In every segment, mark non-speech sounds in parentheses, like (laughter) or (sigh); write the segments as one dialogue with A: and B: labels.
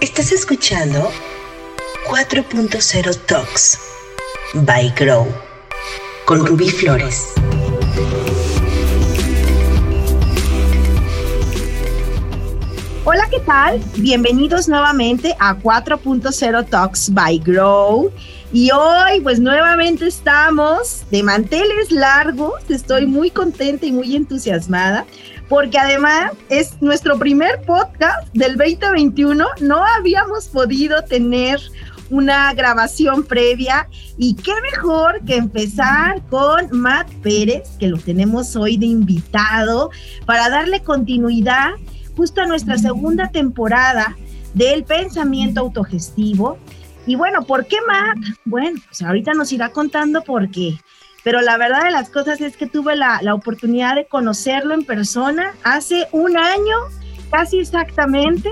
A: Estás escuchando 4.0 Talks by Grow con Rubí Flores.
B: Hola, ¿qué tal? Bienvenidos nuevamente a 4.0 Talks by Grow. Y hoy, pues nuevamente estamos de manteles largos. Estoy muy contenta y muy entusiasmada porque además es nuestro primer podcast del 2021. No habíamos podido tener una grabación previa y qué mejor que empezar con Matt Pérez, que lo tenemos hoy de invitado, para darle continuidad justo a nuestra segunda temporada del pensamiento autogestivo y bueno, ¿por qué Matt? Bueno, pues ahorita nos irá contando por qué. Pero la verdad de las cosas es que tuve la, oportunidad de conocerlo en persona hace un año, casi exactamente,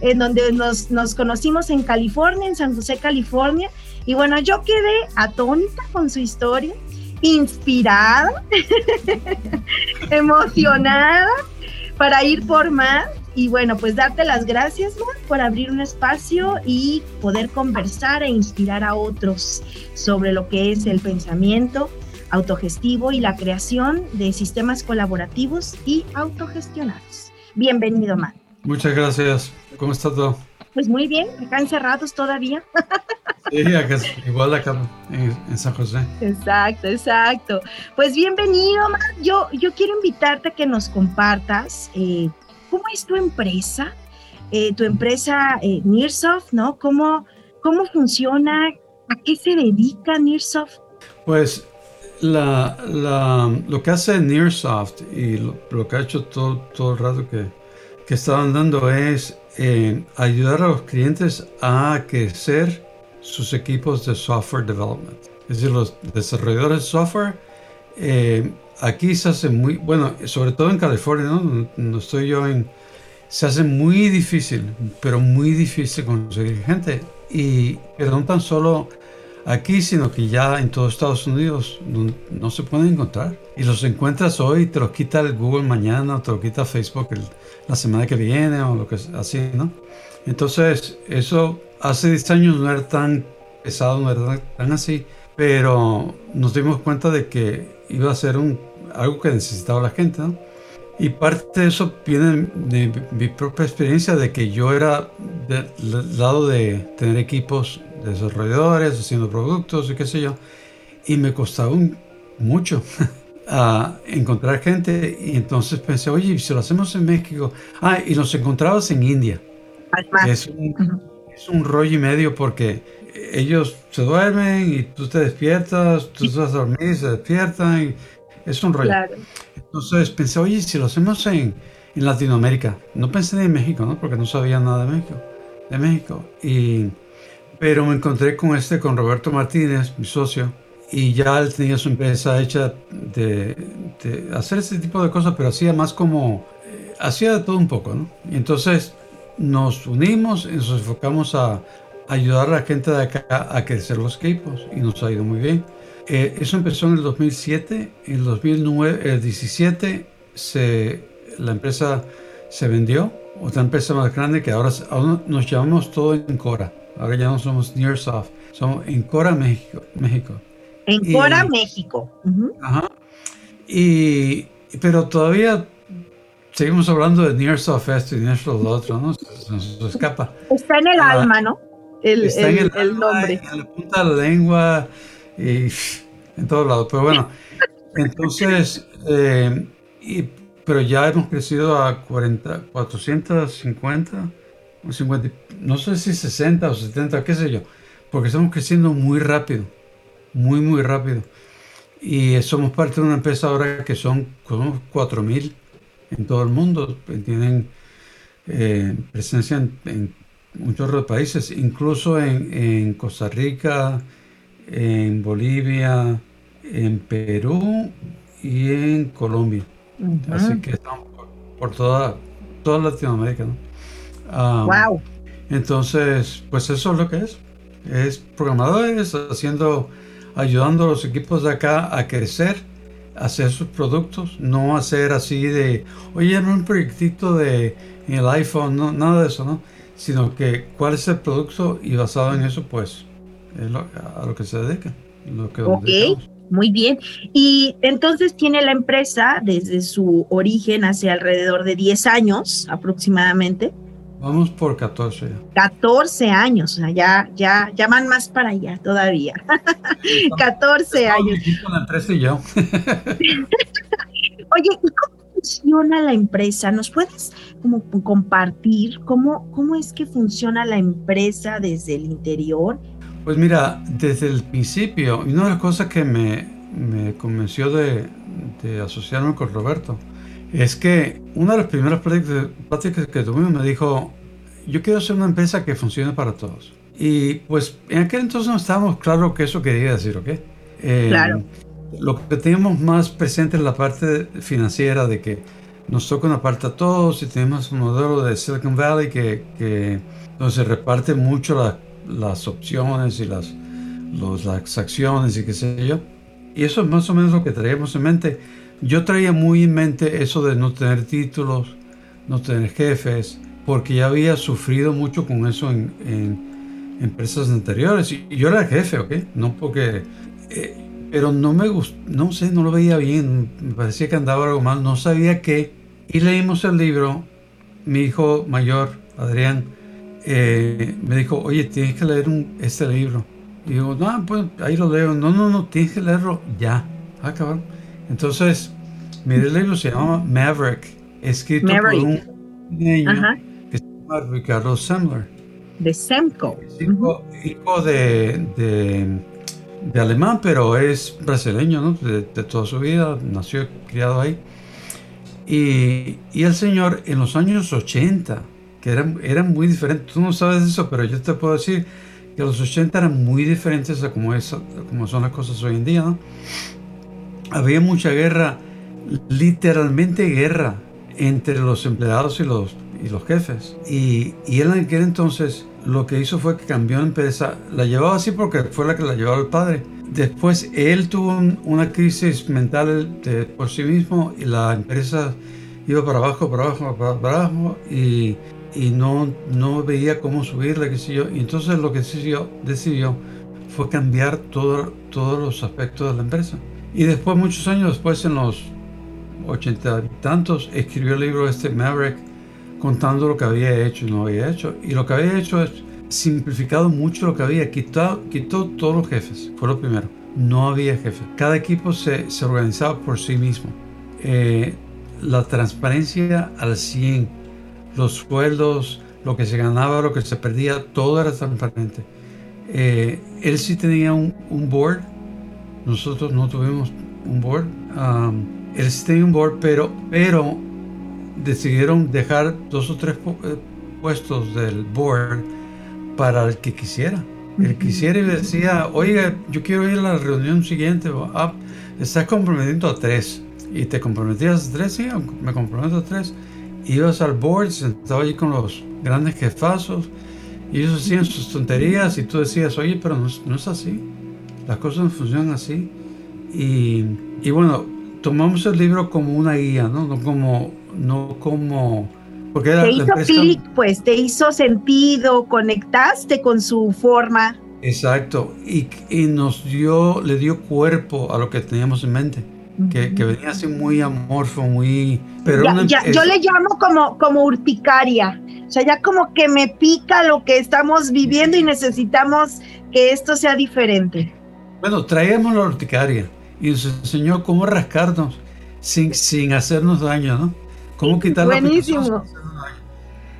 B: en donde nos, nos conocimos en California, en San José, California. Y bueno, yo quedé atónita con su historia, inspirada, (laughs) emocionada para ir por más y bueno, pues darte las gracias por abrir un espacio y poder conversar e inspirar a otros sobre lo que es el pensamiento autogestivo y la creación de sistemas colaborativos y autogestionados. Bienvenido, Matt.
C: Muchas gracias. ¿Cómo está todo?
B: Pues muy bien, acá encerrados todavía.
C: Sí, acá, igual acá en, San José.
B: Exacto, exacto. Pues bienvenido, Matt. Yo, yo quiero invitarte a que nos compartas eh, ¿cómo es tu empresa? Eh, tu empresa eh, Nearsoft, ¿no? ¿Cómo, ¿Cómo funciona? ¿A qué se dedica Nearsoft?
C: Pues lo que hace Nearsoft y lo, que ha hecho todo, todo el rato que, que estaban dando es eh, ayudar a los clientes a crecer sus equipos de software development. Es decir, los desarrolladores de software eh, aquí se hace muy, bueno, sobre todo en California, ¿no? No estoy yo en, se hace muy difícil, pero muy difícil conseguir gente. Y, pero no tan solo aquí, sino que ya en todo Estados Unidos no, se pueden encontrar. Y los encuentras hoy, te los quita el Google mañana, te lo quita Facebook la semana que viene, o lo que así, ¿no? Entonces, eso hace 10 años no era tan pesado, no era tan así, pero nos dimos cuenta de que iba a ser un algo que necesitaba la gente, ¿no? Y parte de eso viene de mi propia experiencia de que yo era del lado de tener equipos de desarrolladores, haciendo productos y qué sé yo, y me costaba mucho (laughs) a encontrar gente. Y entonces pensé, oye, si lo hacemos en México, ah, y nos encontrabas en India. Es un, es un rollo y medio porque ellos se duermen y tú te despiertas, tú estás a dormir y se despiertan y es un rollo. Entonces pensé, oye, si lo hacemos en, en, Latinoamérica. No pensé en México, ¿no? Porque no sabía nada de México. De México. Y, pero me encontré con este, con Roberto Martínez, mi socio, y ya él tenía su empresa hecha de, hacer ese tipo de cosas, pero hacía más como, eh, hacía de todo un poco, ¿no? Y entonces nos unimos y nos enfocamos a ayudar a la gente de acá a crecer los equipos y nos ha ido muy bien. Eh, eso empezó en el 2007. En el 2017 se, la empresa se vendió. Otra empresa más grande que ahora, nos llamamos todo Encora. Ahora ya no somos Nearsoft. Somos Encora México. México.
B: Encora México.
C: Ajá. Y, pero todavía seguimos hablando de Nearsoft esto y Nearsoft lo otro, ¿no? Se nos escapa.
B: Está en el ah, alma, ¿no? El, está en el, el nombre.
C: En la punta de la lengua y en todos lados. Pero bueno, entonces, eh, pero ya hemos crecido a 40, 450, 50, no sé si 60 o 70, qué sé yo, porque estamos creciendo muy rápido, muy, muy rápido. Y somos parte de una empresa ahora que son como 4.000 en todo el mundo, tienen eh, presencia en, muchos otros países, incluso en, en Costa Rica, en Bolivia, en Perú y en Colombia. Así que estamos por, toda, toda Latinoamérica.
B: wow.
C: Entonces, pues eso es lo que es. Es programadores haciendo, ayudando a los equipos de acá a crecer, a hacer sus productos, no hacer así de, oye, un proyectito de el iPhone, no, nada de eso, ¿no? Sino que cuál es el producto y basado en eso, pues, es a lo que se dedica. Lo que
B: ok, muy bien. Y entonces tiene la empresa desde su origen hace alrededor de 10 años aproximadamente.
C: Vamos por 14 ya.
B: 14 años, o sea, ya, ya, ya van más para allá todavía. (laughs) 14 años.
C: Con la empresa y yo. (laughs)
B: Oye, ¿y cómo funciona la empresa? ¿Nos puedes como compartir cómo, cómo es que funciona la empresa desde el interior?
C: Pues mira, desde el principio, y una de las cosas que me, me convenció de, de asociarme con Roberto, es que una de las primeras prácticas que tuvimos me dijo, yo quiero hacer una empresa que funcione para todos. Y pues en aquel entonces no estábamos claros que eso quería decir, ¿ok?
B: Eh, claro.
C: Lo que teníamos más presente es la parte financiera de que nos toca una parte a todos y tenemos un modelo de Silicon Valley que, que donde se reparte mucho las opciones y las, las acciones y qué sé yo. Y eso es más o menos lo que traíamos en mente yo traía muy en mente eso de no tener títulos, no tener jefes, porque ya había sufrido mucho con eso en, empresas anteriores. Y yo era jefe, ¿ok? No porque... Eh, pero no me gustó, no sé, no lo veía bien, me parecía que andaba algo mal, no sabía qué. Y leímos el libro, mi hijo mayor, Adrián, eh, me dijo, oye, tienes que leer un, este libro. Y digo, no, pues ahí lo leo. No, no, no, tienes que leerlo ya. Ah, cabrón. Entonces, mi libro se llama Maverick, escrito por un niño que se llama Ricardo Semler.
B: De Semco.
C: Hijo, de, de, alemán, pero es brasileño, ¿no? De, toda su vida, nació criado ahí. Y, y, el señor en los años 80, que eran, eran muy diferentes, tú no sabes eso, pero yo te puedo decir que los 80 eran muy diferentes a como, es, como son las cosas hoy en día, ¿no? había mucha guerra, literalmente guerra, entre los empleados y los, y los jefes. Y, y él en aquel entonces lo que hizo fue que cambió de empresa. La llevaba así porque fue la que la llevaba el padre. Después él tuvo una crisis mental de, por sí mismo y la empresa iba para abajo, para abajo, para abajo y, y no, no veía cómo subirla, qué sé yo. Y entonces lo que decidió, decidió fue cambiar todo, todos los aspectos de la empresa. Y después, muchos años después, en los ochenta y tantos, escribió el libro este Maverick contando lo que había hecho y no había hecho. Y lo que había hecho es simplificado mucho lo que había, quitado, quitó todos los jefes, fue lo primero. No había jefe. Cada equipo se, se organizaba por sí mismo. Eh, la transparencia al 100, los sueldos, lo que se ganaba, lo que se perdía, todo era transparente. Eh, él sí tenía un, board nosotros no tuvimos un board. Um, él sí tenía un board, pero, pero decidieron dejar dos o tres eh, puestos del board para el que quisiera. El quisiera y decía, oiga, yo quiero ir a la reunión siguiente. Ah, estás comprometiendo a tres. Y te comprometías a tres, sí, me comprometo a tres. Ibas al board, sentado allí con los grandes jefazos. Y ellos hacían sus tonterías y tú decías, oye, pero no, no es así. Las cosas funcionan así. Y, y bueno, tomamos el libro como una guía, ¿no? No como, no como
B: porque te hizo clic, pues, te hizo sentido, conectaste con su forma.
C: Exacto, y, y, nos dio, le dio cuerpo a lo que teníamos en mente, que, que, venía así muy amorfo, muy...
B: Pero ya, yo le llamo como, como urticaria, o sea, ya como que me pica lo que estamos viviendo y necesitamos que esto sea diferente.
C: Bueno, traíamos la urticaria y nos enseñó cómo rascarnos sin, sin hacernos daño, ¿no? Cómo quitar
B: Buenísimo.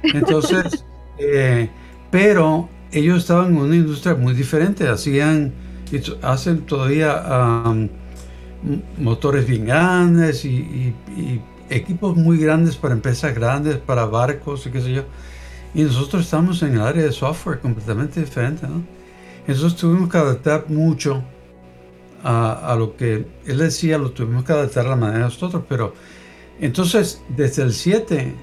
C: Entonces, (laughs) eh, pero ellos estaban en una industria muy diferente, hacían, hacen todavía motores bien grandes y, equipos muy grandes para empresas grandes, para barcos y qué sé yo. Y nosotros estamos en el área de software completamente diferente, ¿no? Entonces tuvimos que adaptar mucho a, lo que él decía, lo tuvimos que adaptar a la manera de nosotros, pero entonces desde el 7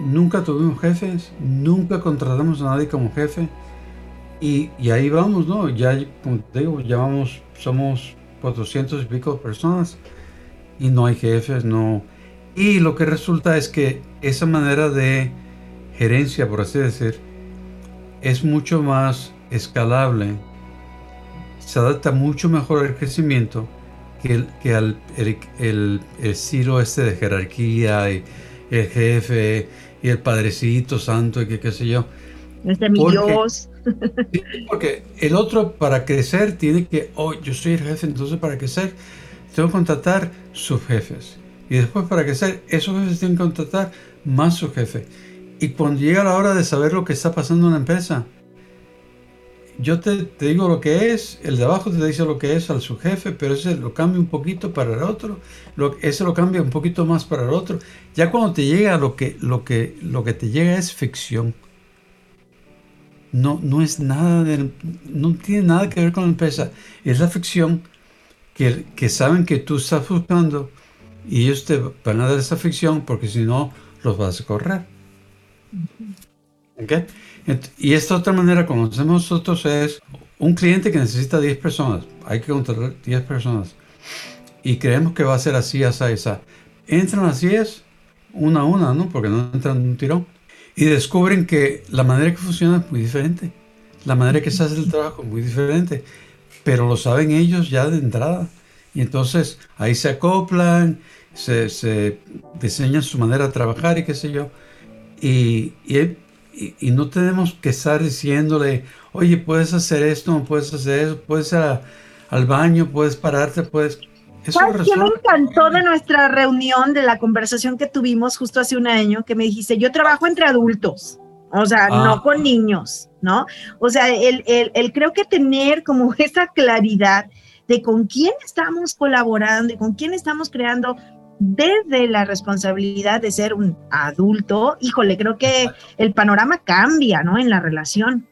C: nunca tuvimos jefes, nunca contratamos a nadie como jefe y, ahí vamos, ¿no? Ya, como te digo, ya vamos, somos 400 y pico personas y no hay jefes, no. Y lo que resulta es que esa manera de gerencia, por así decir, es mucho más escalable, se adapta mucho mejor al crecimiento que, el, que al el, estilo este de jerarquía y el jefe y el padrecito santo y que qué sé yo.
B: Este mi Dios.
C: Porque el otro para crecer tiene que, oh, yo soy el jefe, entonces para crecer tengo que contratar subjefes. Y después para crecer, esos jefes tienen que contratar más su jefe. Y cuando llega la hora de saber lo que está pasando en la empresa, yo te, digo lo que es, el de abajo te dice lo que es al su jefe, pero ese lo cambia un poquito para el otro, lo, ese lo cambia un poquito más para el otro. Ya cuando te llega lo que, lo que, lo que te llega es ficción. No, no es nada no tiene nada que ver con la empresa. Es la ficción que, que saben que tú estás buscando y ellos te van a dar esa ficción porque si no los vas a correr. ¿Okay? Y esta otra manera, como hacemos nosotros, es un cliente que necesita 10 personas. Hay que contratar 10 personas. Y creemos que va a ser así, esa, esa. Entran las 10, una a una, ¿no? Porque no entran de un tirón. Y descubren que la manera que funciona es muy diferente. La manera que se hace el trabajo es muy diferente. Pero lo saben ellos ya de entrada. Y entonces ahí se acoplan, se, se diseñan su manera de trabajar y qué sé yo. Y, y no tenemos que estar diciéndole, oye, puedes hacer esto, puedes hacer eso, puedes al baño, puedes pararte, puedes...
B: Eso ¿Sabes qué me encantó de nuestra reunión, de la conversación que tuvimos justo hace un año, que me dijiste, yo trabajo entre adultos, o sea, no ah. con niños, ¿no? O sea, el, el, el creo que tener como (laughs) esa claridad de con quién estamos colaborando y con quién estamos creando desde la responsabilidad de ser un adulto, híjole, creo que el panorama cambia, ¿no? En la relación.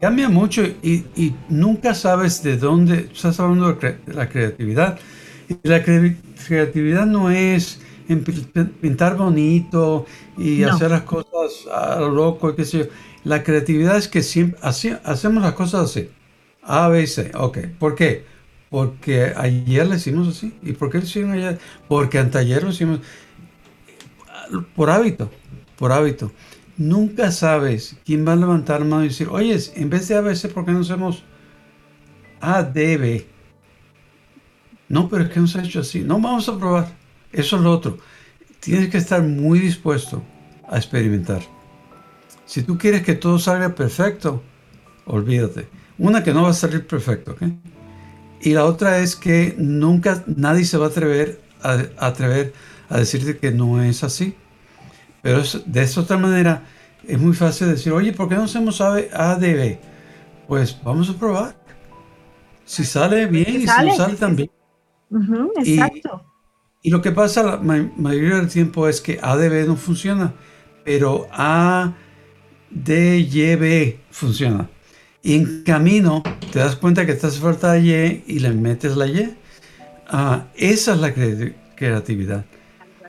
C: Cambia mucho y, nunca sabes de dónde, estás hablando de la creatividad. Y la creatividad no es pintar bonito y hacer las cosas a lo loco, qué sé yo. La creatividad es que siempre hacemos las cosas así. A, B, C. Ok. ¿Por qué? Porque ayer le hicimos así. ¿Y por qué lo hicimos ayer? Porque anteayer lo hicimos por hábito, por hábito. Nunca sabes quién va a levantar la mano y decir, oye, en vez de ABC, ¿por qué no hacemos ADB? No, pero es que no se ha hecho así. No, vamos a probar. Eso es lo otro. Tienes que estar muy dispuesto a experimentar. Si tú quieres que todo salga perfecto, olvídate. Una que no va a salir perfecto, ¿ok? Y la otra es que nunca nadie se va a atrever a, atrever a decirte que no es así. Pero de esta otra manera es muy fácil decir, oye, ¿por qué no hacemos ADB? Pues vamos a probar. Si sale bien y si no sale también.
B: Exacto.
C: Y, lo que pasa la mayoría del tiempo es que ADB no funciona, pero ADYB funciona. Y en camino te das cuenta que estás falta de Y y le metes la Y. Ah, esa es la creatividad.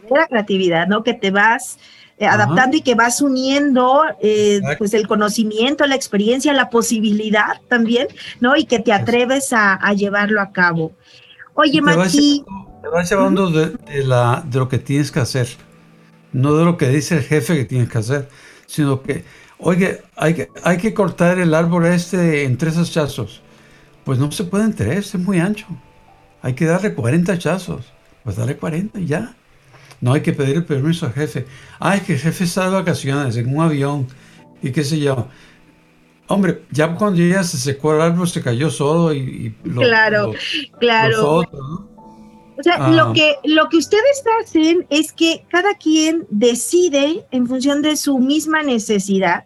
B: La creatividad, ¿no? Que te vas eh, adaptando y que vas uniendo eh, pues el conocimiento, la experiencia, la posibilidad también, ¿no? Y que te atreves a, llevarlo a cabo. Oye, Mati.
C: Te vas llevando de, la, de lo que tienes que hacer, no de lo que dice el jefe que tienes que hacer, sino que Oye, hay que, hay que cortar el árbol este en tres hachazos. Pues no se puede en tres, es muy ancho. Hay que darle 40 hachazos. Pues dale 40 y ya. No hay que pedir el permiso al jefe. Ay, que el jefe está de vacaciones en un avión y qué sé yo. Hombre, ya cuando ya se secó el árbol se cayó solo y,
B: claro, claro. O sea, lo, ah. que, lo que ustedes hacen es que cada quien decide en función de su misma necesidad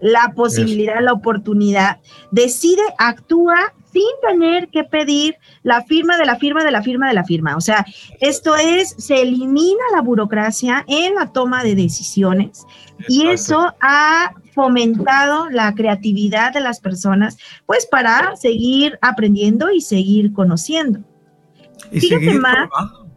B: la posibilidad, la oportunidad, decide, actúa sin tener que pedir la firma de la firma de la firma de la firma. O sea, esto es, se elimina la burocracia en la toma de decisiones y eso ha fomentado la creatividad de las personas, pues para seguir aprendiendo y seguir conociendo.
C: Y seguir probando.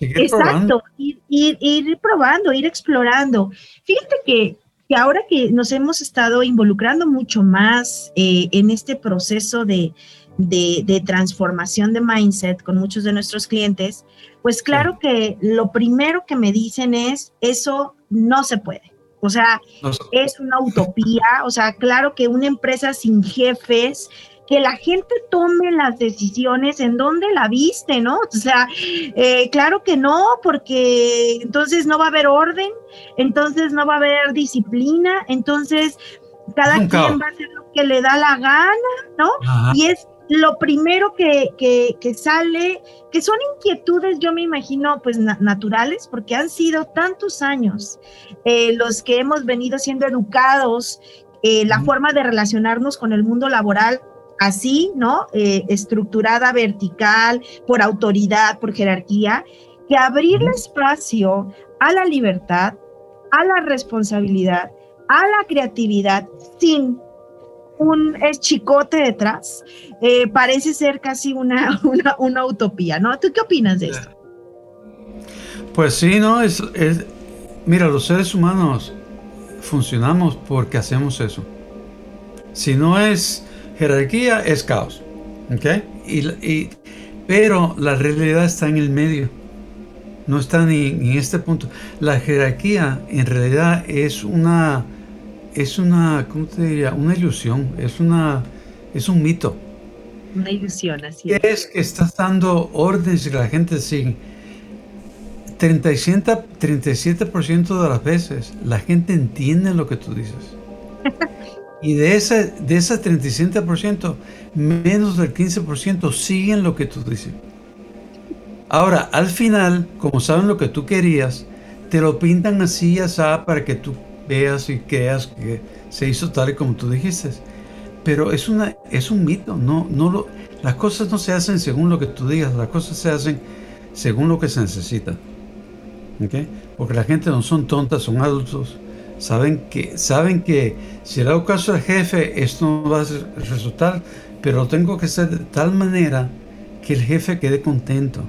B: exacto, Ir, probando, ir explorando. Fíjate que que ahora que nos hemos estado involucrando mucho más eh, en este proceso de, transformación de mindset con muchos de nuestros clientes, pues claro que lo primero que me dicen es, eso no se puede. O sea, es una utopía. O sea, claro que una empresa sin jefes, que la gente tome las decisiones en donde la viste, ¿no? O sea, eh, claro que no, porque entonces no va a haber orden, entonces no va a haber disciplina, entonces cada quien va a hacer lo que le da la gana, ¿no? Y es lo primero que, que, sale, que son inquietudes, yo me imagino, pues naturales, porque han sido tantos años eh, los que hemos venido siendo educados, eh, la forma de relacionarnos con el mundo laboral así, ¿no? Eh, estructurada, vertical, por autoridad, por jerarquía, que abrirle espacio a la libertad, a la responsabilidad, a la creatividad sin un chicote detrás, eh, parece ser casi (laughs) una, una, utopía, ¿no? ¿Tú qué opinas de esto?
C: Pues sí, ¿no? Es, es, mira, los seres humanos funcionamos porque hacemos eso. Si no es jerarquía, es caos. ¿Ok? Y, pero la realidad está en el medio. No está ni en este punto. La jerarquía en realidad es una es una, ¿cómo te diría? Una ilusión, es una, es un mito.
B: Una ilusión, así es.
C: Es que estás dando órdenes y la gente sigue. 37, 37% de las veces la gente entiende lo que tú dices. (laughs) y de ese, de ese 37%, menos del 15% siguen lo que tú dices. Ahora, al final, como saben lo que tú querías, te lo pintan así y así para que tú veas y creas que se hizo tal y como tú dijiste. Pero es, una, es un mito, no, no lo, las cosas no se hacen según lo que tú digas, las cosas se hacen según lo que se necesita. Porque la gente no son tontas, son adultos. Saben que, saben que si le hago caso al jefe, esto no va a resultar, pero tengo que hacer de tal manera que el jefe quede contento.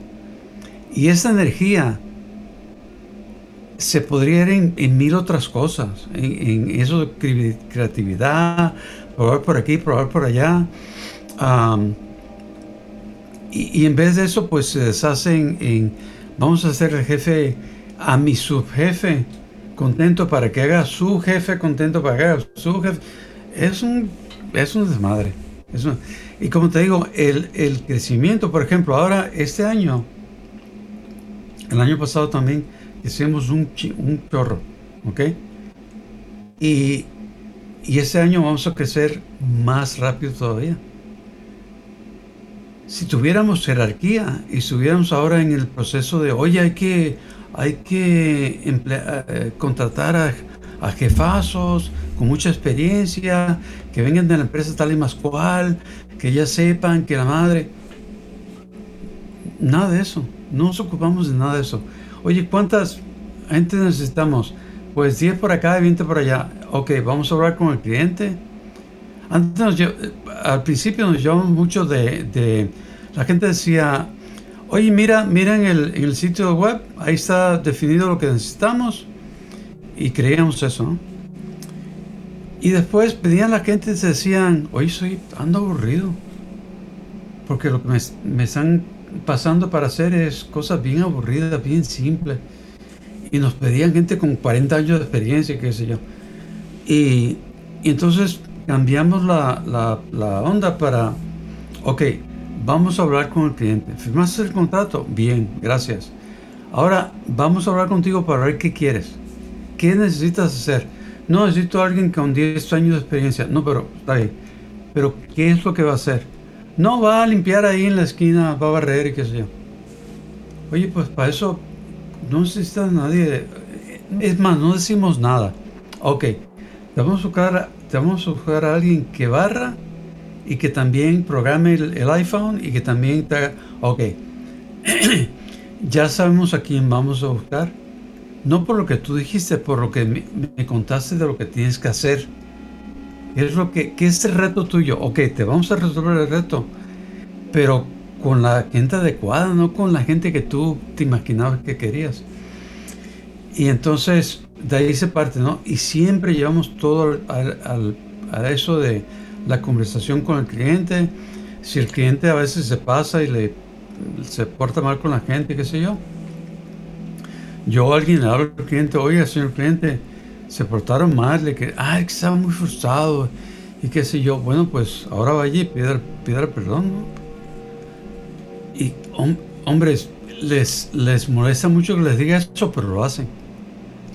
C: Y esa energía se podría ir en, mil otras cosas, en, eso de creatividad, probar por aquí, probar por allá. y, en vez de eso, pues se deshacen en, vamos a hacer el jefe a mi subjefe contento para que haga su jefe contento para que haga su jefe. Es un, es un desmadre. y como te digo, el, el crecimiento, por ejemplo, ahora este año, el año pasado también, hicimos un, un chorro, ¿ok? Y, y ese año vamos a crecer más rápido todavía. Si tuviéramos jerarquía y estuviéramos ahora en el proceso de, oye, hay que, hay que eh, contratar a, a, jefazos con mucha experiencia, que vengan de la empresa tal y más cual, que ya sepan que la madre... Nada de eso, no nos ocupamos de nada de eso. Oye, ¿cuántas gente necesitamos? Pues 10 por acá y 20 por allá. Ok, vamos a hablar con el cliente. Antes al principio nos llevamos mucho de, La gente decía, oye, mira, mira en el, en el sitio web, ahí está definido lo que necesitamos. Y creíamos eso, ¿no? Y después pedían a la gente y decían, oye, soy ando aburrido. Porque lo que me, me están pasando para hacer es cosas bien aburridas, bien simples. Y nos pedían gente con 40 años de experiencia, qué sé yo. Y, entonces cambiamos la, onda para, ok, vamos a hablar con el cliente. ¿Firmaste el contrato? Bien, gracias. Ahora vamos a hablar contigo para ver qué quieres. ¿Qué necesitas hacer? No necesito a alguien con 10 años de experiencia. No, pero está ahí. Pero ¿qué es lo que va a hacer? No, va a limpiar ahí en la esquina, va a barrer y qué sé yo. Oye, pues para eso no necesita nadie. Es más, no decimos nada. Ok, te vamos a buscar, vamos a, buscar a alguien que barra y que también programe el, iPhone y que también te haga. Ok, (clears throat) ya sabemos a quién vamos a buscar. No por lo que tú dijiste, por lo que me contaste de lo que tienes que hacer es lo que, ¿qué es el reto tuyo? Ok, te vamos a resolver el reto, pero con la gente adecuada, no con la gente que tú te imaginabas que querías. Y entonces de ahí se parte, ¿no? Y siempre llevamos todo al, a eso de la conversación con el cliente. Si el cliente a veces se pasa y le se porta mal con la gente, qué sé yo. Yo a alguien le hablo al cliente, oiga, señor cliente, se portaron mal, que, ay, que estaba muy frustrado y qué sé yo. Bueno, pues ahora vaya y pida, perdón, ¿no? Y hombres, les, les molesta mucho que les diga eso, pero lo hacen.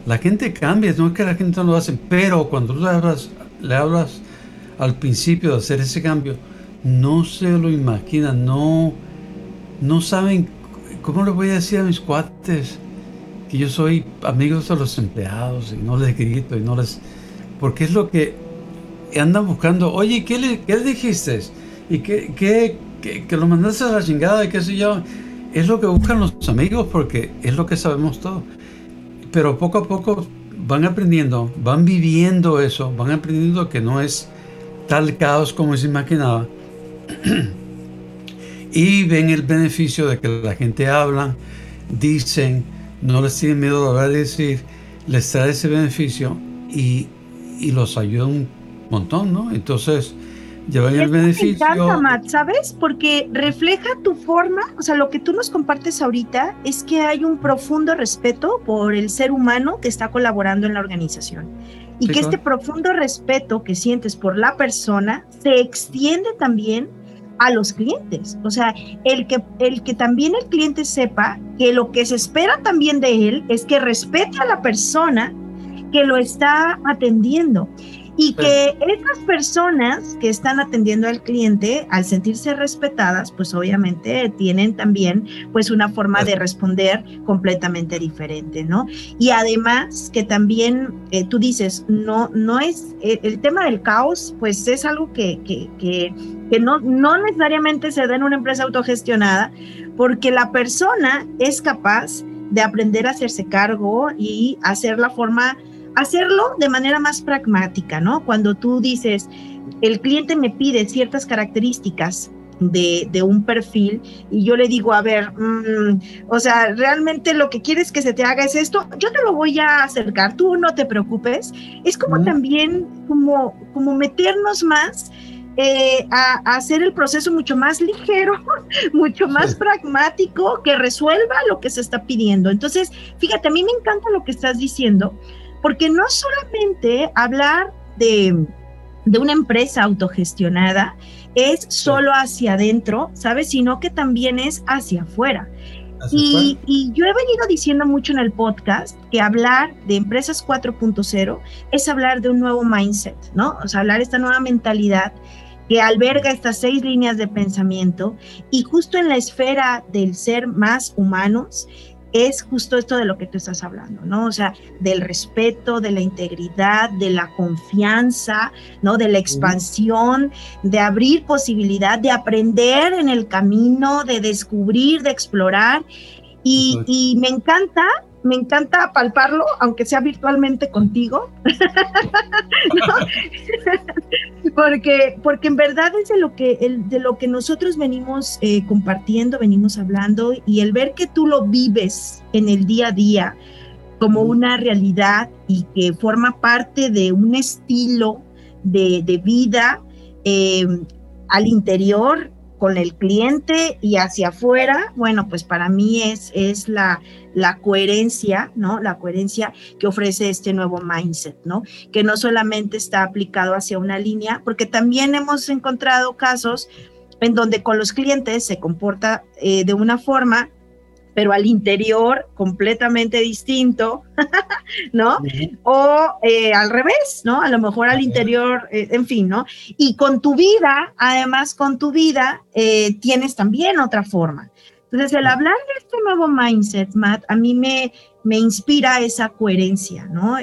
C: La gente cambia, no es que la gente no lo hace, pero cuando tú le hablas, le hablas al principio de hacer ese cambio, no se lo imaginan, no, no saben cómo le voy a decir a mis cuates que yo soy amigo de los empleados y no les grito y no les... Porque es lo que andan buscando, oye, ¿qué le, qué dijiste? ¿Y qué, qué, que lo mandaste a la chingada y qué sé yo? Es lo que buscan los amigos porque es lo que sabemos todo. Pero poco a poco van aprendiendo, van viviendo eso, van aprendiendo que no es tal caos como se imaginaba. (clears throat) y ven el beneficio de que la gente habla, dicen, no les tienen miedo de hablar y decir, les trae ese beneficio y, y los ayuda un montón, ¿no? Entonces, llevan el beneficio.
B: Me encanta, Matt, ¿sabes? Porque refleja tu forma, o sea, lo que tú nos compartes ahorita es que hay un profundo respeto por el ser humano que está colaborando en la organización. Y que este profundo respeto que sientes por la persona se extiende también a los clientes. O sea, el que, el que también el cliente sepa que lo que se espera también de él es que respete a la persona que lo está atendiendo. Y que esas personas que están atendiendo al cliente, al sentirse respetadas, pues obviamente tienen también pues una forma de responder completamente diferente, ¿no? Y además que también eh, tú dices, no, no es, eh, el tema del caos, pues es algo que, que, que, que no, no necesariamente se da en una empresa autogestionada, porque la persona es capaz de aprender a hacerse cargo y hacer la forma hacerlo de manera más pragmática, ¿no? Cuando tú dices, el cliente me pide ciertas características de, un perfil y yo le digo, a ver, mm, o sea, realmente lo que quieres que se te haga es esto, yo te lo voy a acercar, tú no te preocupes. Es como también como, como meternos más eh, a, hacer el proceso mucho más ligero, (laughs) mucho más pragmático, que resuelva lo que se está pidiendo. Entonces, fíjate, a mí me encanta lo que estás diciendo, porque no solamente hablar de, una empresa autogestionada es solo hacia adentro, ¿sabes? Sino que también es hacia afuera. Y, y, yo he venido diciendo mucho en el podcast que hablar de empresas 4.0 es hablar de un nuevo mindset, ¿no? O sea, hablar de esta nueva mentalidad que alberga estas seis líneas de pensamiento y justo en la esfera del ser más humanos es justo esto de lo que tú estás hablando, ¿no? O sea, del respeto, de la integridad, de la confianza, ¿no? De la expansión, de abrir posibilidad, de aprender en el camino, de descubrir, de explorar. Y, y me encanta me encanta palparlo, aunque sea virtualmente contigo, (laughs) (laughs) porque, porque en verdad es de lo que, el, de lo que nosotros venimos eh, compartiendo, venimos hablando, y el ver que tú lo vives en el día a día como una realidad y que forma parte de un estilo de, de vida eh, al interior con el cliente y hacia afuera, bueno, pues para mí es, es la, la coherencia, ¿no? La coherencia que ofrece este nuevo mindset, ¿no? Que no solamente está aplicado hacia una línea, porque también hemos encontrado casos en donde con los clientes se comporta eh, de una forma pero al interior completamente distinto, (laughs) ¿no? O eh, al revés, ¿no? A lo mejor al interior, eh, en fin, ¿no? Y con tu vida, además con tu vida, eh, tienes también otra forma. Entonces, el hablar de este nuevo mindset, Matt, a mí me, me inspira esa coherencia, ¿no?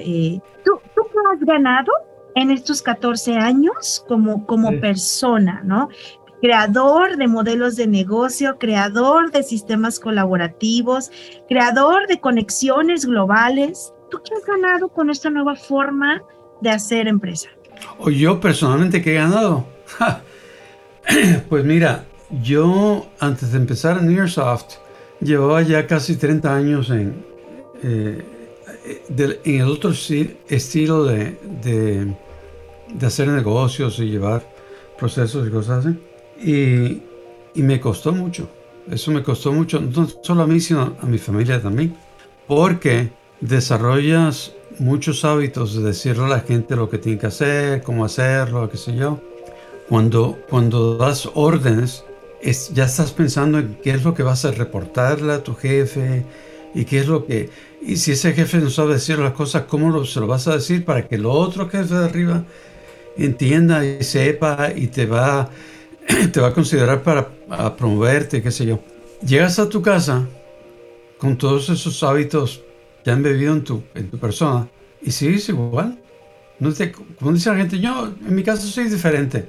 B: ¿tú, ¿Tú has ganado en estos 14 años como, como persona, ¿no? Creador de modelos de negocio, creador de sistemas colaborativos, creador de conexiones globales. ¿Tú qué has ganado con esta nueva forma de hacer empresa?
C: O yo personalmente qué he ganado. (clears throat) pues mira, yo antes de empezar en Nearsoft llevaba ya casi 30 años en, eh, en el otro estilo de, de hacer negocios y llevar procesos y cosas así. Y, me costó mucho. Eso me costó mucho, no solo a mí, sino a mi familia también. Porque desarrollas muchos hábitos de decirle a la gente lo que tiene que hacer, cómo hacerlo, qué sé yo. Cuando, cuando das órdenes, es, ya estás pensando en qué es lo que vas a reportarle a tu jefe y qué es lo que... Y si ese jefe no sabe decir las cosas, ¿cómo lo, se lo vas a decir para que el otro jefe de arriba entienda y sepa y te va, (clears throat) te va a considerar para promoverte, qué sé yo? Llegas a tu casa con todos esos hábitos que han bebido en tu, en tu persona y sigues igual. No te, como dice la gente, yo en mi caso soy diferente.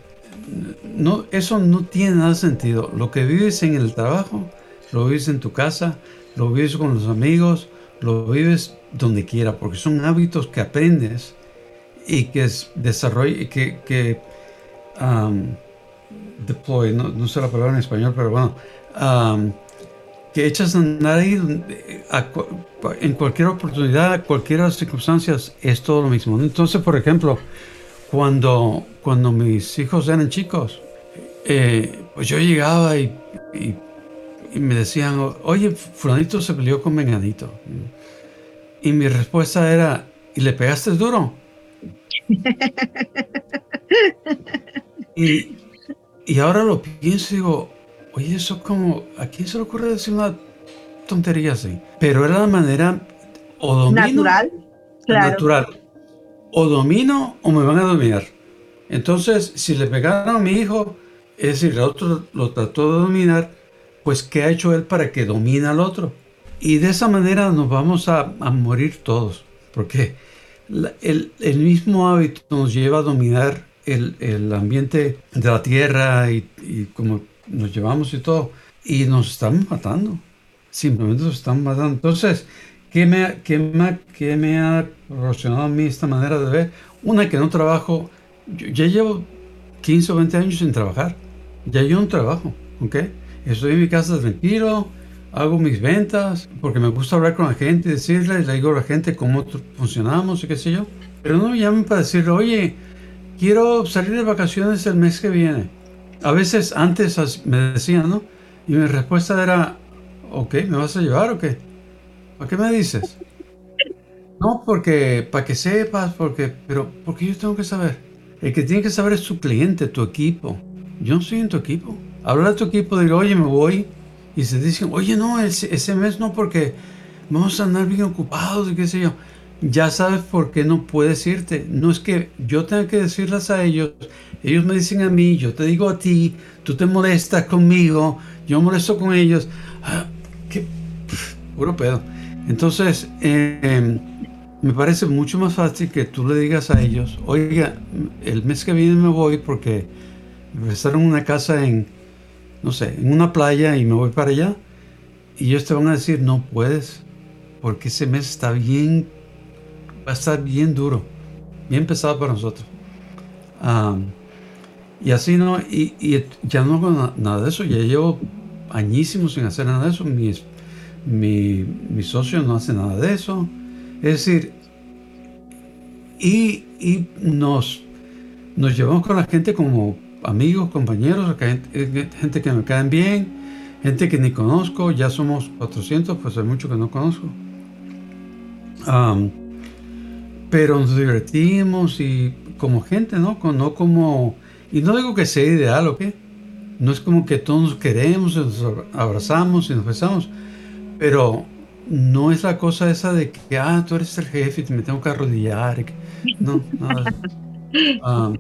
C: No, eso no tiene nada sentido. Lo que vives en el trabajo, lo vives en tu casa, lo vives con los amigos, lo vives donde quiera, porque son hábitos que aprendes y que desarrolla, que, que deploy, no, no, sé la palabra en español, pero bueno, um, que echas a ahí en cualquier oportunidad, cualquier circunstancias, es todo lo mismo. Entonces, por ejemplo, cuando, cuando mis hijos eran chicos, eh, pues yo llegaba y, y, me decían, oye, fulanito se peleó con Menganito. Y mi respuesta era, ¿y le pegaste duro? (laughs) y, y ahora lo pienso y digo, Oye, eso como, ¿a quién se le ocurre decir una tontería así? Pero era la manera o domino.
B: Natural.
C: Claro. Natural. O domino o me van a dominar. Entonces, si le pegaron a mi hijo, es decir, el otro lo trató de dominar, pues ¿qué ha hecho él para que domine al otro? Y de esa manera nos vamos a, morir todos, porque el, el, mismo hábito nos lleva a dominar el, el ambiente de la tierra y, y como nos llevamos y todo, y nos estamos matando. Simplemente nos estamos matando. Entonces, ¿qué me, qué me, qué me ha relacionado a mí esta manera de ver? Una, que no trabajo, yo ya llevo 15 o 20 años sin trabajar. Ya yo no trabajo, ¿ok? Estoy en mi casa tranquilo, hago mis ventas, porque me gusta hablar con la gente, decirle, le digo a la gente cómo funcionamos y qué sé yo. Pero no me llamen para decirle, oye, quiero salir de vacaciones el mes que viene a veces antes me decían, ¿no? Y mi respuesta era, ok, ¿me vas a llevar o qué? ¿Para qué me dices? No, porque, para que sepas, porque, pero, porque yo tengo que saber. El que tiene que saber es tu cliente, tu equipo. Yo no soy en tu equipo. Habla a tu equipo, digo, oye, me voy. Y se dicen, oye, no, ese, ese mes no, porque vamos a andar bien ocupados y qué sé yo ya sabes por qué no puedes irte. No es que yo tenga que decirles a ellos, ellos me dicen a mí, yo te digo a ti, tú te molestas conmigo, yo molesto con ellos. Ah, qué puro pedo. Entonces, em, me parece mucho más fácil que tú le digas a ellos, oiga, el mes que viene me voy porque en una casa en, no sé, en una playa y me voy para allá. Y ellos te van a decir, no puedes, porque ese mes está bien va a estar bien duro, bien pesado para nosotros. y así no, y, ya no hago nada de eso, ya llevo añísimos sin hacer nada de eso, mi, mi, mi no hace nada de eso. Es decir, y, y nos, nos llevamos con la gente como amigos, compañeros, gente, gente que me caen bien, gente que ni conozco, ya somos 400, pues hay mucho que no conozco pero nos divertimos y como gente, ¿no? No como, y no digo que sea ideal o qué, no es como que todos nos queremos, nos abrazamos y nos besamos, pero no es la cosa esa de que, ah, tú eres el jefe y me tengo que arrodillar. No, nada. (laughs) Ah,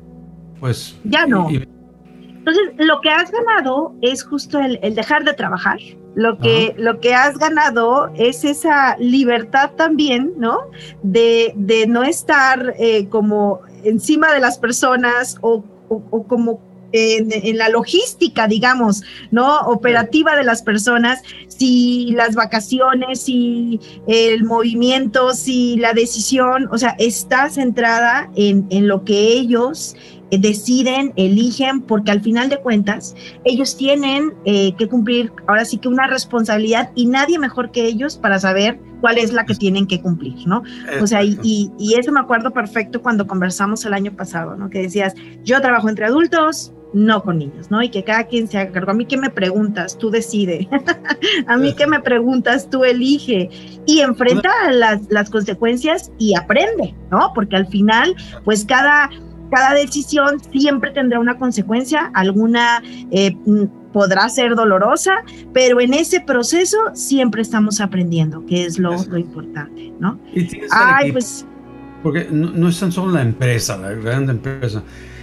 C: pues.
B: Ya no. Entonces, lo que has ganado es justo el, dejar de trabajar. Lo que, lo que has ganado es esa libertad también, ¿no? De, de no estar eh, como encima de las personas o, o, como en, en, la logística, digamos, ¿no? Operativa de las personas, si las vacaciones, si el movimiento, si la decisión, o sea, está centrada en, en lo que ellos deciden, eligen, porque al final de cuentas ellos tienen eh, que cumplir ahora sí que una responsabilidad y nadie mejor que ellos para saber cuál es la que tienen que cumplir, ¿no? O sea, y, y, eso me acuerdo perfecto cuando conversamos el año pasado, ¿no? Que decías, yo trabajo entre adultos, no con niños, ¿no? Y que cada quien se haga cargo. A mí que me preguntas, tú decide. (laughs) a mí que me preguntas, tú elige. Y enfrenta las, las consecuencias y aprende, ¿no? Porque al final, pues cada, cada decisión siempre tendrá una consecuencia, alguna eh, podrá ser dolorosa, pero en ese proceso siempre estamos aprendiendo, que es lo, lo importante, ¿no?
C: Ay, pues... Porque no, no es tan solo la empresa, la grande empresa,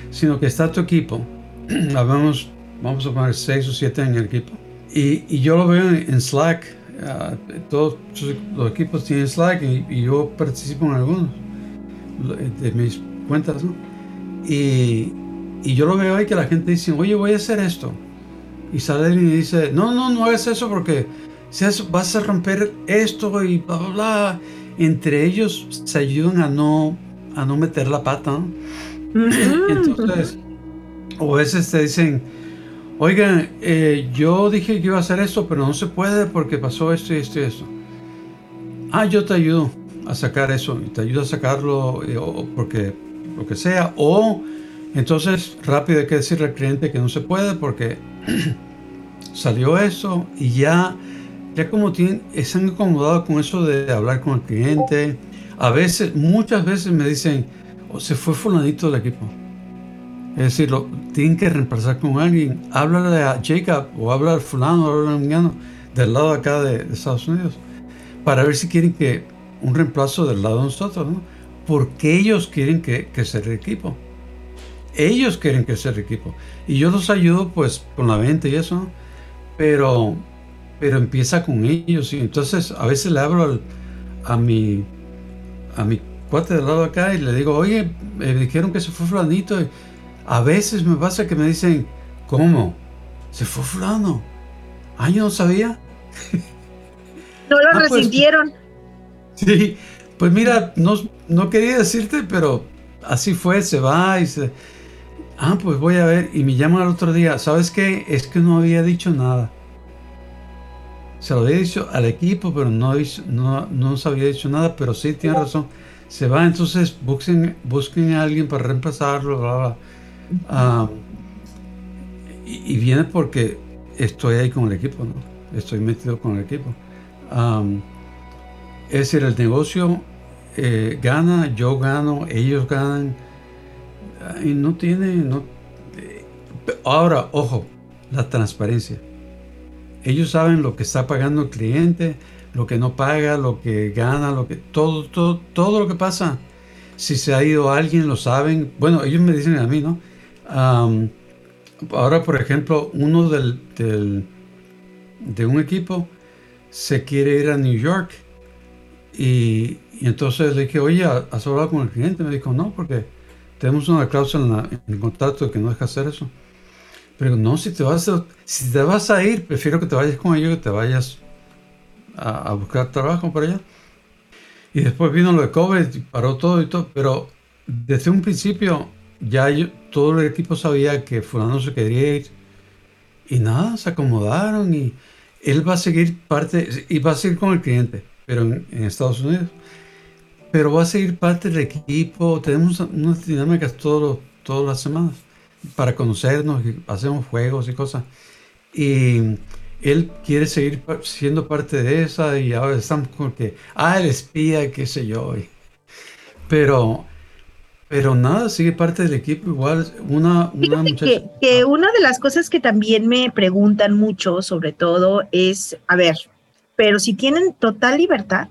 C: sino que está tu equipo (clears throat) vamos, vamos a poner seis o siete en el equipo. Y, y yo lo veo en, Slack. Ah, todos los equipos tienen Slack y, yo participo en algunos de mis cuentas. ¿no? Y, y, yo lo veo ahí que la gente dice, oye, voy a hacer esto. Y sale y dice, no, no, no hagas eso porque si vas a romper esto y bla, bla, bla. Entre ellos se ayudan a no, a no meter la pata. ¿no? Entonces, o a veces te dicen, oigan, eh, yo dije que iba a hacer esto, pero no se puede porque pasó esto y esto y esto. Ah, yo te ayudo a sacar eso, y te ayudo a sacarlo eh, porque lo que sea. O entonces rápido hay que decirle al cliente que no se puede porque (clears throat) salió eso y ya, ya como tienen, están acomodados con eso de hablar con el cliente. A veces, muchas veces me dicen, o oh, se fue fulanito del equipo. Es decir, lo, tienen que reemplazar con alguien. Háblale a Jacob o habla al fulano o habla al del lado acá de, Estados Unidos para ver si quieren que un reemplazo del lado de nosotros, ¿no? Porque ellos quieren que, que sea el equipo. Ellos quieren que sea el equipo. Y yo los ayudo pues con la venta y eso, pero, pero empieza con ellos. Y entonces a veces le hablo a mi a mi cuate del lado acá y le digo, oye, me dijeron que se fue flanito. Y, a veces me pasa que me dicen, ¿cómo? Se fue fulano. Ah, yo no sabía.
B: No lo (laughs) ah, pues, resintieron.
C: sí, pues mira, no, no quería decirte, pero así fue, se va y se... Ah, pues voy a ver. Y me llaman al otro día. ¿Sabes qué? Es que no había dicho nada. Se lo había dicho al equipo, pero no, no, no se había dicho nada. Pero sí, tiene razón. Se va, entonces busquen, busquen a alguien para reemplazarlo. Bla, bla. Ah, y, viene porque estoy ahí con el equipo, ¿no? Estoy metido con el equipo. es decir, el negocio eh, gana, yo gano, ellos ganan. Y no tiene. No, eh, ahora, ojo, la transparencia. Ellos saben lo que está pagando el cliente, lo que no paga, lo que gana, lo que todo, todo, todo lo que pasa. Si se ha ido alguien, lo saben. Bueno, ellos me dicen a mí, ¿no? ahora, por ejemplo, uno del, de un equipo se quiere ir a New York y, entonces le dije, oye, ¿has hablado con el cliente? Me dijo, no, porque tenemos una cláusula en, el contrato que no deja hacer eso. Pero no, si te vas a, si te vas a ir, prefiero que te vayas con ellos, que te vayas a, a buscar trabajo por allá. Y después vino lo de COVID, paró todo y todo, pero desde un principio ya todo el equipo sabía que fulano se quería ir y nada, se acomodaron y él va a seguir parte, y va a seguir con el cliente, pero en, Estados Unidos. Pero va a seguir parte del equipo, tenemos unas dinámicas todos todas las semanas para conocernos, y hacemos juegos y cosas. Y él quiere seguir siendo parte de esa y ahora estamos con que, ah, el espía, qué sé yo. Pero pero nada, sigue parte del equipo igual. Una, una
B: muchacha... que, una de las cosas que también me preguntan mucho, sobre todo, es, a ver, pero si tienen total libertad,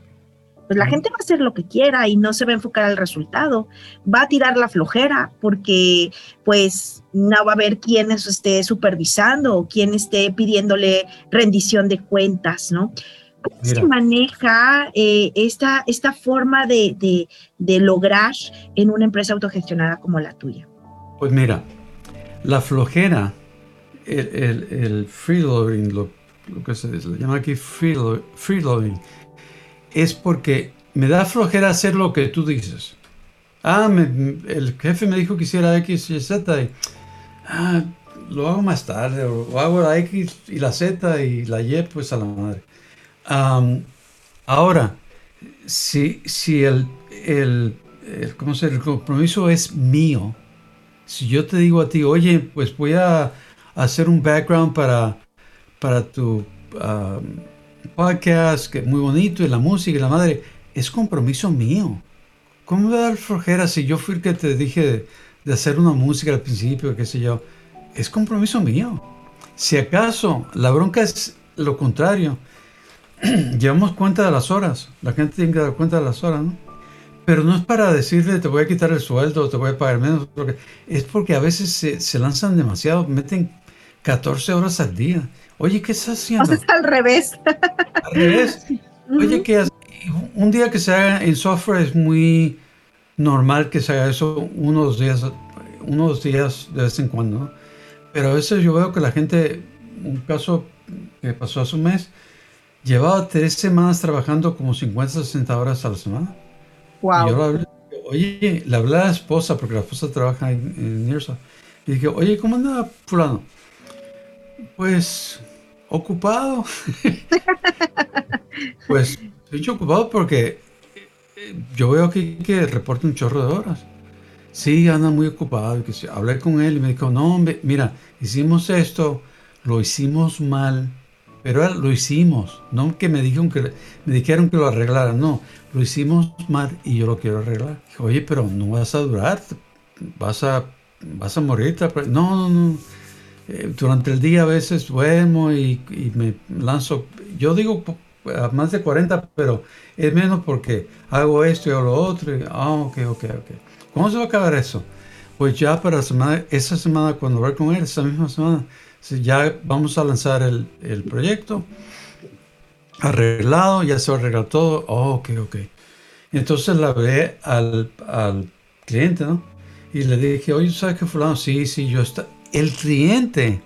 B: pues la gente va a hacer lo que quiera y no se va a enfocar al resultado. Va a tirar la flojera porque pues no va a haber quien eso esté supervisando o quien esté pidiéndole rendición de cuentas, ¿no? ¿Cómo se maneja eh, esta, esta forma de, lograr en una empresa autogestionada como la tuya?
C: Pues mira, la flojera, el, el, freeloading, lo, que se llama aquí freeloading, es porque me da flojera hacer lo que tú dices. Ah, el jefe me dijo que hiciera X y Z y ah, lo hago más tarde, o hago la X y la Z y la Y pues a la madre ahora, si, si el, el, el compromiso es mío, Si yo te digo a ti, oye, pues voy a hacer un background para, para tu um, podcast, que es muy bonito, y la música y la madre, es compromiso mío. ¿Cómo me va a dar flojera si yo fui el que te dije de, hacer una música al principio, qué sé yo? Es compromiso mío. Si acaso la bronca es lo contrario, (clears throat) llevamos cuenta de las horas. La gente tiene que dar cuenta de las horas, ¿no? Pero no es para decirle te voy a quitar el sueldo, te voy a pagar menos. Porque es porque a veces se, lanzan demasiado, meten 14 horas al día. Oye, ¿qué estás haciendo? O
B: sea, es al revés. (laughs)
C: Al revés. Oye, ¿qué haces? un día que se haga en software es muy normal que se haga eso unos días, unos días de vez en cuando, Pero a veces yo veo que la gente, un caso que pasó hace un mes, llevaba tres semanas trabajando como 50, 60 horas a la semana.
B: Wow.
C: Y yo le hablé, oye, le hablé a la esposa, porque la esposa trabaja en, en Y dije, oye, ¿cómo anda fulano? Pues, ocupado. (laughs) pues Estoy ocupado porque eh, yo veo aquí que reporta un chorro de horas. Sí, anda muy ocupado. Hablé con él y me dijo, no, mira, hicimos esto, lo hicimos mal, pero lo hicimos. No que me dijeron que, me dijeron que lo arreglara, no, lo hicimos mal y yo lo quiero arreglar. Oye, pero no vas a durar, vas a, vas a morir. No, no, no. Eh, durante el día a veces duermo y, y me lanzo. Yo digo más de 40, pero es menos porque hago esto y hago lo otro. ah, ok, ok, ok. ¿Cómo se va a acabar eso? Pues ya para semana, esa semana, cuando voy con él, esa misma semana, ya vamos a lanzar el, el proyecto arreglado, ya se va a arreglar todo. Oh, ok, ok. Entonces la ve al, al cliente, ¿no? Y le dije, oye, ¿sabes qué fulano? Sí, sí, yo está. El cliente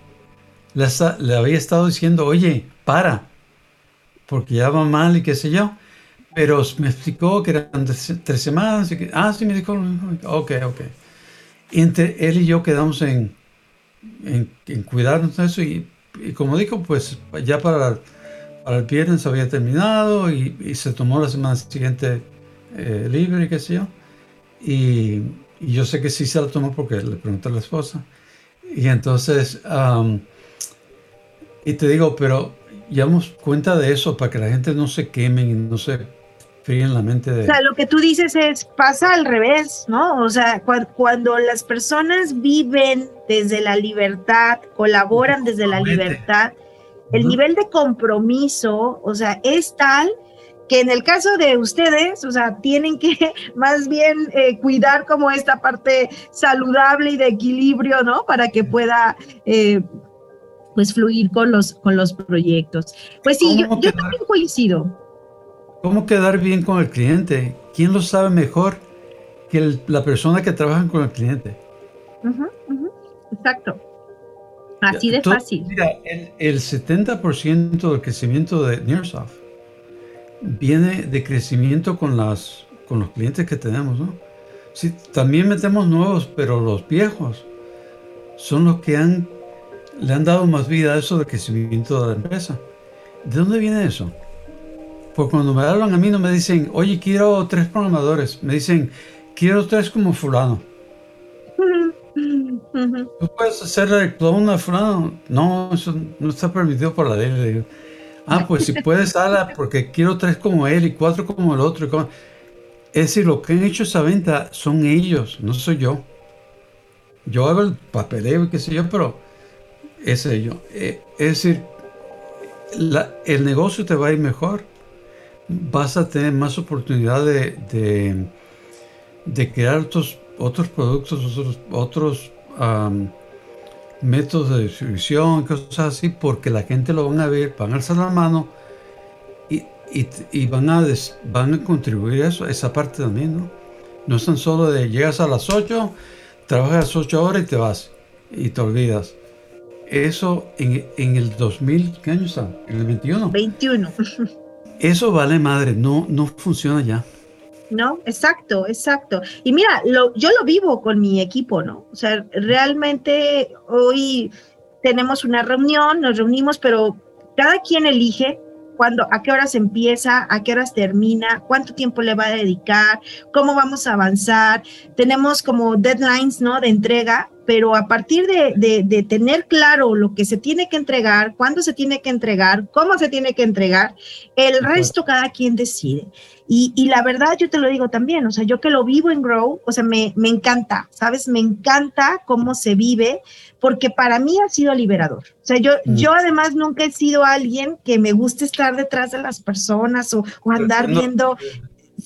C: le, había estado diciendo, oye, para, porque ya va mal y qué sé yo. Pero me explicó que eran tres, semanas. Y que, ah, sí, me dijo, ok, ok. Y entre él y yo quedamos en, en, cuidarnos de eso. Y, como dijo, pues ya para, para el viernes había terminado y, se tomó la semana siguiente eh, libre y qué sé yo. Y, yo sé que sí se la tomó porque le pregunté a la esposa. Y entonces, y te digo, pero llevamos cuenta de eso para que la gente no se queme y no se en la mente de...
B: O sea, lo que tú dices es, pasa al revés, ¿no? O sea, cuando las personas viven desde la libertad, colaboran desde la libertad, el nivel de compromiso, o sea, es tal que en el caso de ustedes, o sea, tienen que (laughs) más bien eh, cuidar como esta parte saludable y de equilibrio, ¿no? Para que pueda eh, pues fluir con los, con los proyectos. Pues sí, yo, también coincido.
C: ¿Cómo quedar bien con el cliente? ¿Quién lo sabe mejor que la persona que trabaja con el cliente?
B: Exacto. Así de fácil.
C: Mira, el, el 70% del crecimiento de Nearsoft viene de crecimiento con, las, con los clientes que tenemos, ¿no? Sí, también metemos nuevos, pero los viejos son los que han le han dado más vida a eso de crecimiento de la empresa. ¿De dónde viene eso? Pues cuando me hablan a mí no me dicen, oye, quiero tres programadores. Me dicen, quiero tres como fulano. (laughs) ¿Tú puedes hacer el clone a fulano? No, eso no está permitido por la ley. Ah, pues si puedes, ala, porque quiero tres como él y cuatro como el otro. Es decir, lo que han hecho esa venta son ellos, no soy yo. Yo hago el papeleo y qué sé yo, pero es ello. Eh, es decir, el negocio te va a ir mejor. Vas a tener más oportunidad de, crear otros, otros productos, otros, otros métodos de distribución, cosas así, porque la gente lo van a ver, van a alzar la mano y, y, van, a van a contribuir a eso, esa parte también, ¿no? No es tan solo de llegas a las 8, trabajas las 8 horas y te vas y te olvidas eso en, en, el 2000, ¿qué año está? ¿En el 21?
B: 21.
C: Eso vale madre, no, no funciona ya.
B: No, exacto, exacto. Y mira, lo, yo lo vivo con mi equipo, ¿no? O sea, realmente hoy tenemos una reunión, nos reunimos, pero cada quien elige cuándo, a qué horas empieza, a qué horas termina, cuánto tiempo le va a dedicar, cómo vamos a avanzar. Tenemos como deadlines, ¿no? De entrega pero a partir de, tener claro lo que se tiene que entregar, cuándo se tiene que entregar, cómo se tiene que entregar, el resto cada quien decide. Y, la verdad, yo te lo digo también, o sea, yo que lo vivo en Grow, o sea, me, me encanta, ¿sabes? Me encanta cómo se vive, porque para mí ha sido liberador. O sea, yo, mm. yo además nunca he sido alguien que me guste estar detrás de las personas o, andar viendo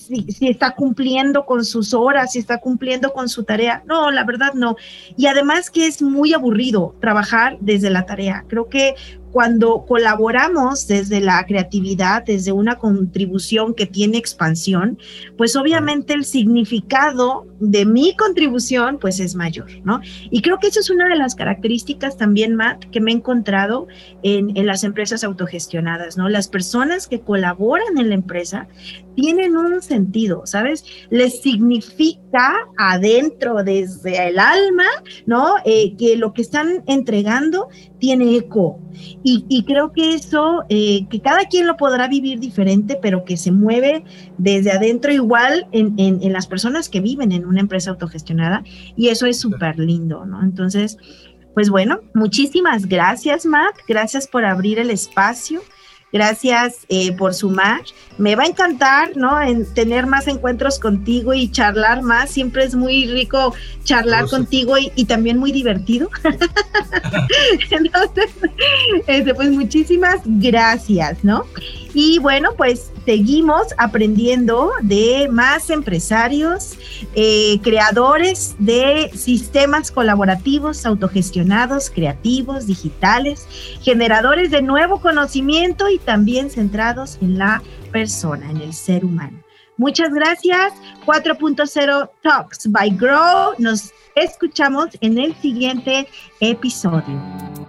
B: si, está cumpliendo con sus horas, si está cumpliendo con su tarea. No, la verdad no. Y además que es muy aburrido trabajar desde la tarea. Creo que cuando colaboramos desde la creatividad, desde una contribución que tiene expansión, pues obviamente el significado de mi contribución pues es mayor, ¿no? Y creo que eso es una de las características también, Matt, que me he encontrado en, en las empresas autogestionadas, ¿no? Las personas que colaboran en la empresa tienen un sentido, ¿sabes? Les significa adentro, desde el alma, ¿no? Eh, que lo que están entregando tiene eco. Y, creo que eso, eh, que cada quien lo podrá vivir diferente, pero que se mueve desde adentro igual en, en, las personas que viven en una empresa autogestionada. Y eso es súper lindo, ¿no? Entonces, pues bueno, muchísimas gracias, Matt. Gracias por abrir el espacio. Gracias eh, por sumar. Me va a encantar, ¿no? En tener más encuentros contigo y charlar más. Siempre es muy rico charlar contigo y, también muy divertido. (laughs) Entonces, (laughs) este, pues muchísimas gracias, ¿no? Y bueno, pues seguimos aprendiendo de más empresarios, eh, creadores de sistemas colaborativos, autogestionados, creativos, digitales, generadores de nuevo conocimiento y también centrados en la persona, en el ser humano. Muchas gracias. 4.0 Talks by Grow. Nos escuchamos en el siguiente episodio.